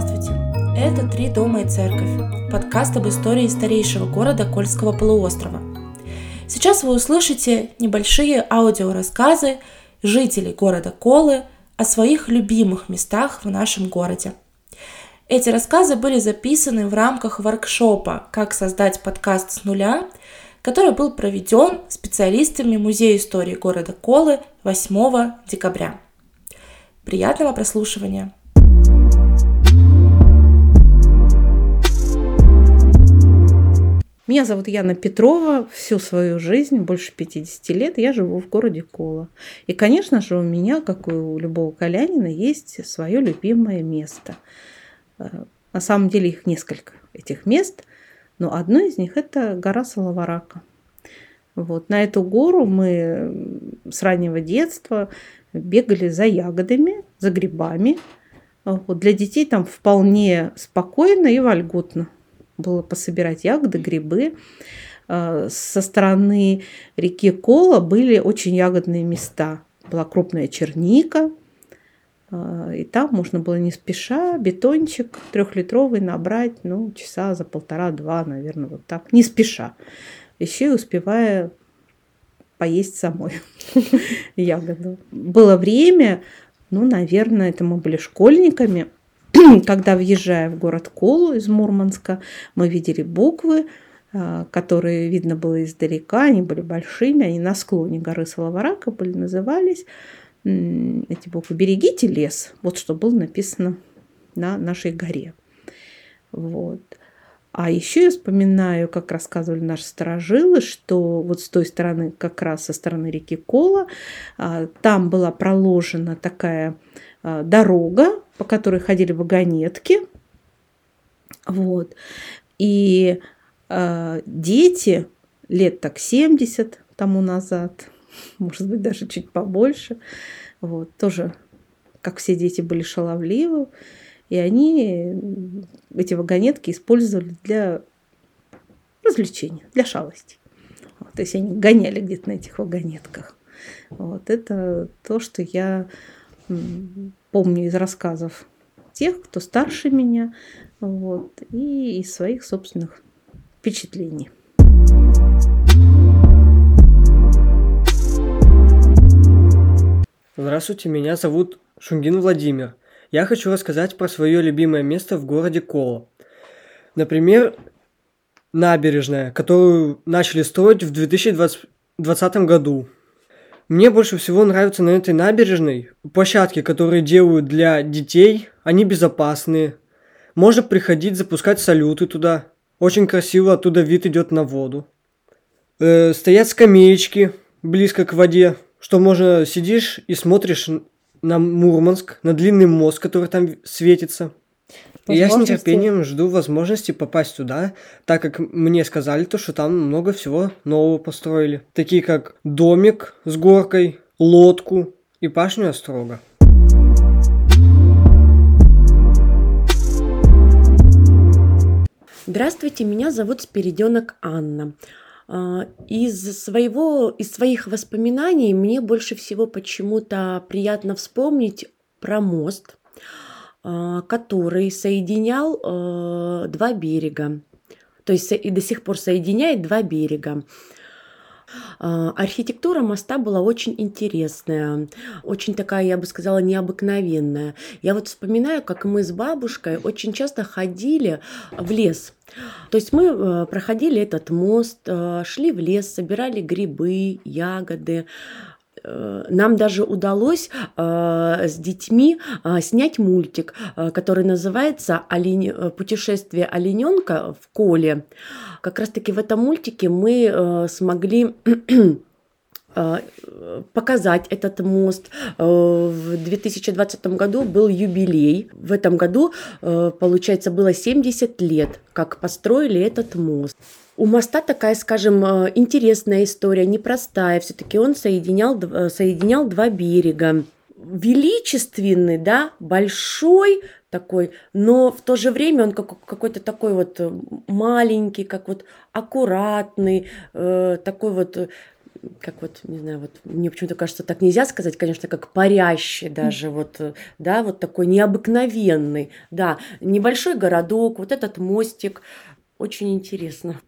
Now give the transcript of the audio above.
Это «Три дома и церковь» – подкаст об истории старейшего города Кольского полуострова. Сейчас вы услышите небольшие аудиорассказы жителей города Колы о своих любимых местах в нашем городе. Эти рассказы были записаны в рамках воркшопа «Как создать подкаст с нуля», который был проведен специалистами Музея истории города Колы 8 декабря. Приятного прослушивания! Меня зовут Яна Петрова. Всю свою жизнь, больше 50 лет, я живу в городе Кола. И, конечно же, у меня, как и у любого колянина, есть свое любимое место. Э, на самом деле их несколько, этих мест. Но одно из них – это гора Салаварака. Вот. На эту гору мы с раннего детства бегали за ягодами, за грибами. Вот. Для детей там вполне спокойно и вольготно было пособирать ягоды, грибы. А, со стороны реки Кола были очень ягодные места. Была крупная черника, а, и там можно было не спеша бетончик трехлитровый набрать, ну, часа за полтора-два, наверное, вот так, не спеша. Еще и успевая поесть самой ягоду. Было время, ну, наверное, это мы были школьниками – когда въезжая в город Колу из Мурманска, мы видели буквы, а, которые видно было издалека, они были большими, они на склоне горы Салаварака были, назывались эти буквы «Берегите лес», вот что было написано на нашей горе. Вот. А еще я вспоминаю, как рассказывали наши сторожилы, что вот с той стороны, как раз со стороны реки Кола, а, там была проложена такая а, дорога, по которой ходили вагонетки. Вот. И э, дети лет так 70 тому назад, может быть, даже чуть побольше, вот, тоже, как все дети, были шаловливы, и они эти вагонетки использовали для развлечения, для шалости. Вот, то есть они гоняли где-то на этих вагонетках. Вот это то, что я помню из рассказов тех, кто старше меня, вот, и из своих собственных впечатлений. Здравствуйте, меня зовут Шунгин Владимир. Я хочу рассказать про свое любимое место в городе Кола. Например, набережная, которую начали строить в 2020 году. Мне больше всего нравится на этой набережной площадки, которые делают для детей. Они безопасные. Можно приходить, запускать салюты туда. Очень красиво оттуда вид идет на воду. Э, стоят скамеечки близко к воде, что можно сидишь и смотришь на Мурманск, на длинный мост, который там светится. И я с нетерпением жду возможности попасть туда, так как мне сказали то, что там много всего нового построили. Такие как домик с горкой, лодку и пашню острога. Здравствуйте, меня зовут Спириденок Анна. А, из, своего, из своих воспоминаний мне больше всего почему-то приятно вспомнить про мост, а, который соединял э, два берега. То есть и до сих пор соединяет два берега. А, архитектура моста была очень интересная, очень такая, я бы сказала, необыкновенная. Я вот вспоминаю, как мы с бабушкой очень часто ходили в лес. То есть мы э, проходили этот мост, э, шли в лес, собирали грибы, ягоды, нам даже удалось э, с детьми э, снять мультик, э, который называется. Э, «Путешествие олененка в коле». Как раз-таки в этом мультике мы э, смогли э, показать этот мост. В 2020 году был юбилей. В этом году, получается, было 70 лет, как построили этот мост. У моста такая, скажем, э, интересная история, непростая. Все-таки он соединял, э, соединял два берега. Величественный, да, большой такой, но в то же время он как, какой-то такой вот маленький, как вот аккуратный, э, такой вот как вот, не знаю, вот мне почему-то кажется, так нельзя сказать, конечно, как парящий даже, вот, э, да, вот такой необыкновенный, да, небольшой городок, вот этот мостик, очень интересно.